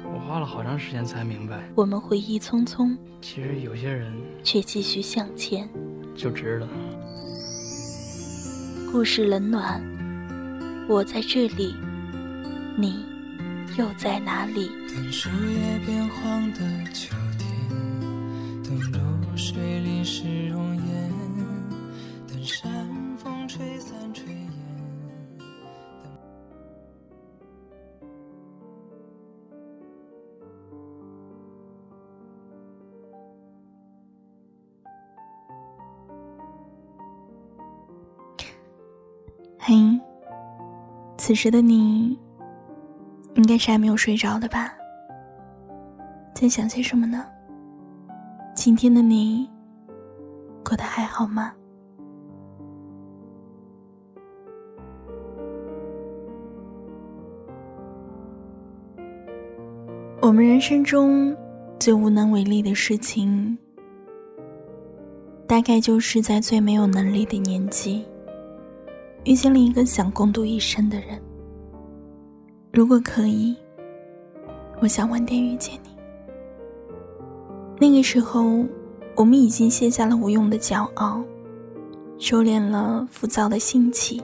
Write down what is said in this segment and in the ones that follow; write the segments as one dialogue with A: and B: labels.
A: 我花了好长时间才明白。
B: 我们回忆匆匆，
A: 其实有些人
B: 却继续向前，
A: 就值得。
B: 故事冷暖，我在这里，你又在哪里？
C: 等树叶变黄的秋天，等露水淋湿容颜，
B: 嘿，此时的你，应该是还没有睡着的吧？在想些什么呢？今天的你，过得还好吗？我们人生中最无能为力的事情，大概就是在最没有能力的年纪。遇见了一个想共度一生的人，如果可以，我想晚点遇见你。那个时候，我们已经卸下了无用的骄傲，收敛了浮躁的心气，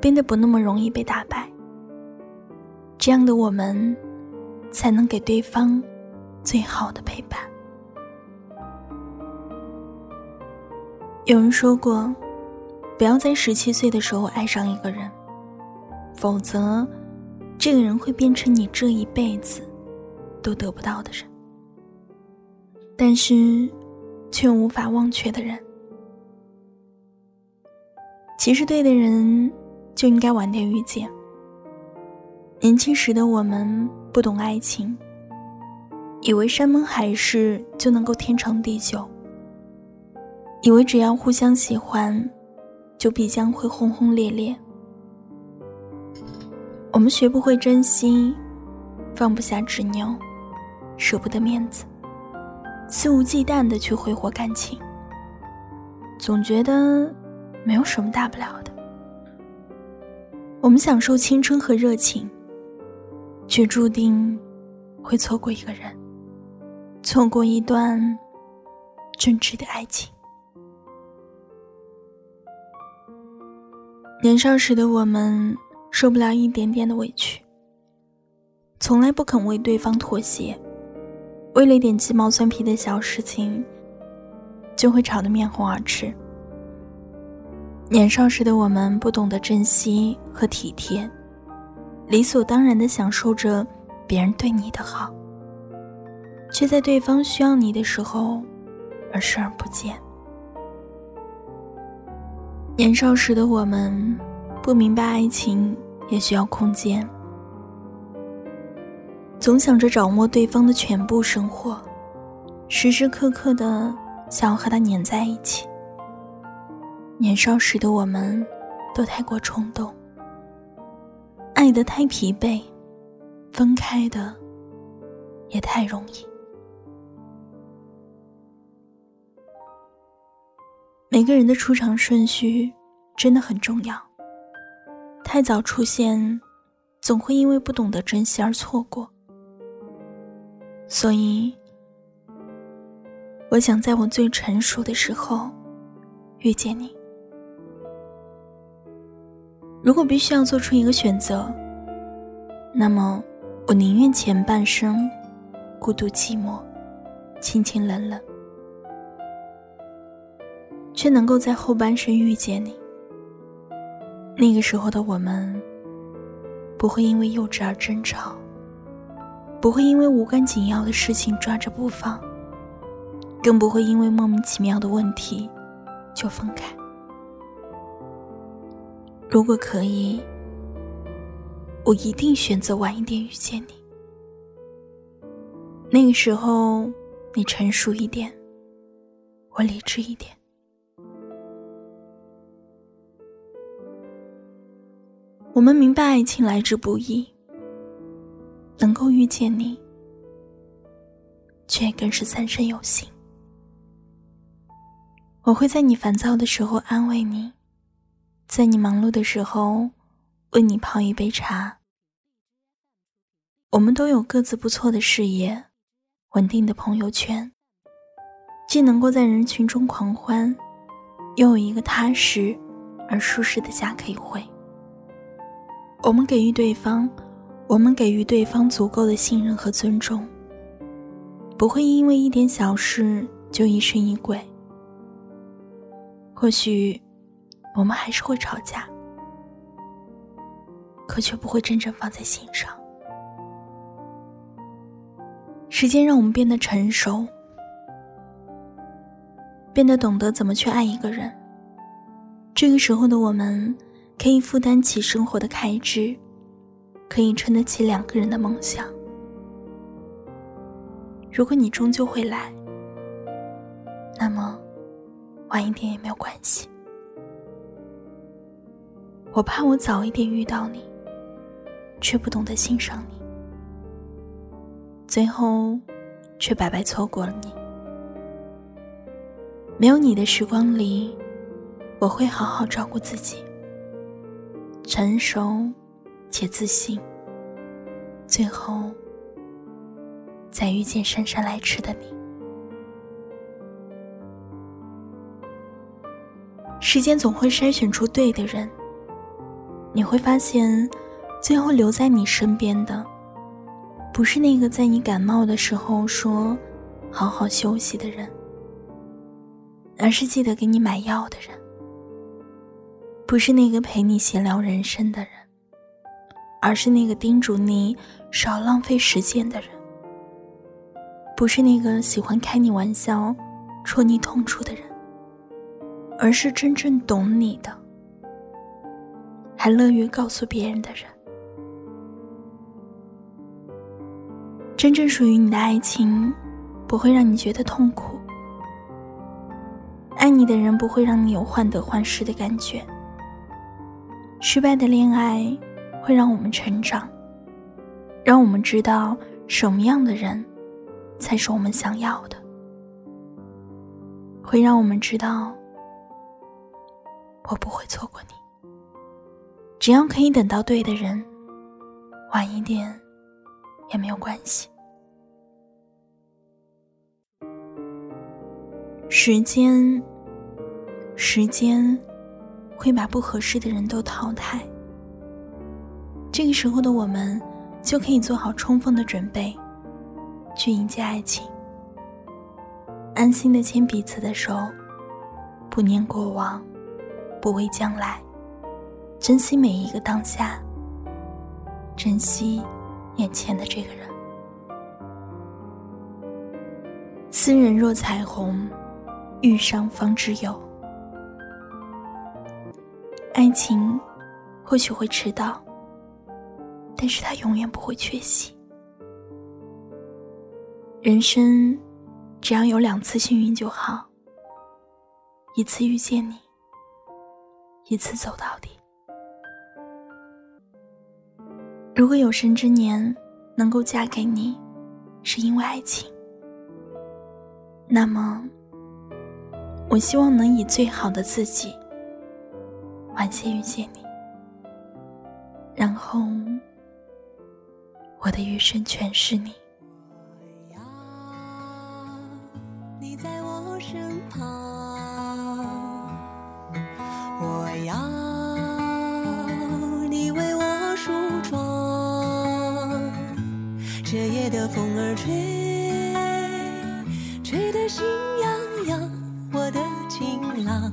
B: 变得不那么容易被打败。这样的我们，才能给对方最好的陪伴。有人说过。不要在十七岁的时候爱上一个人，否则，这个人会变成你这一辈子都得不到的人。但是，却无法忘却的人。其实，对的人就应该晚点遇见。年轻时的我们不懂爱情，以为山盟海誓就能够天长地久，以为只要互相喜欢。就必将会轰轰烈烈。我们学不会珍惜，放不下执拗，舍不得面子，肆无忌惮的去挥霍感情，总觉得没有什么大不了的。我们享受青春和热情，却注定会错过一个人，错过一段真挚的爱情。年少时的我们受不了一点点的委屈，从来不肯为对方妥协，为了一点鸡毛蒜皮的小事情，就会吵得面红耳赤。年少时的我们不懂得珍惜和体贴，理所当然的享受着别人对你的好，却在对方需要你的时候而视而不见。年少时的我们，不明白爱情也需要空间，总想着掌握对方的全部生活，时时刻刻的想要和他黏在一起。年少时的我们，都太过冲动，爱得太疲惫，分开的也太容易。每个人的出场顺序真的很重要。太早出现，总会因为不懂得珍惜而错过。所以，我想在我最成熟的时候遇见你。如果必须要做出一个选择，那么我宁愿前半生孤独寂寞，清清冷冷，却能够在后半生遇见你。那个时候的我们，不会因为幼稚而争吵，不会因为无关紧要的事情抓着不放，更不会因为莫名其妙的问题就分开。如果可以，我一定选择晚一点遇见你。那个时候，你成熟一点，我理智一点。我们明白爱情来之不易，能够遇见你，却更是三生有幸。我会在你烦躁的时候安慰你，在你忙碌的时候为你泡一杯茶。我们都有各自不错的事业，稳定的朋友圈，既能够在人群中狂欢，又有一个踏实而舒适的家可以回。我们给予对方，我们给予对方足够的信任和尊重，不会因为一点小事就疑神疑鬼。或许，我们还是会吵架，可却不会真正放在心上。时间让我们变得成熟，变得懂得怎么去爱一个人。这个时候的我们。可以负担起生活的开支，可以撑得起两个人的梦想。如果你终究会来，那么晚一点也没有关系。我怕我早一点遇到你，却不懂得欣赏你，最后却白白错过了你。没有你的时光里，我会好好照顾自己。成熟且自信，最后再遇见姗姗来迟的你。时间总会筛选出对的人，你会发现，最后留在你身边的，不是那个在你感冒的时候说“好好休息”的人，而是记得给你买药的人。不是那个陪你闲聊人生的人，而是那个叮嘱你少浪费时间的人。不是那个喜欢开你玩笑、戳你痛处的人，而是真正懂你的，还乐于告诉别人的人。真正属于你的爱情，不会让你觉得痛苦。爱你的人不会让你有患得患失的感觉。失败的恋爱会让我们成长，让我们知道什么样的人才是我们想要的，会让我们知道我不会错过你。只要可以等到对的人，晚一点也没有关系。时间，时间。会把不合适的人都淘汰。这个时候的我们，就可以做好充分的准备，去迎接爱情。安心的牵彼此的手，不念过往，不畏将来，珍惜每一个当下，珍惜眼前的这个人。斯人若彩虹，遇上方知有。情或许会迟到，但是它永远不会缺席。人生只要有两次幸运就好，一次遇见你，一次走到底。如果有生之年能够嫁给你，是因为爱情，那么我希望能以最好的自己。晚些遇见你，然后我的余生全是你。
D: 我要你在我身旁，我要你为我梳妆。这夜的风儿吹，吹得心痒痒，我的情郎。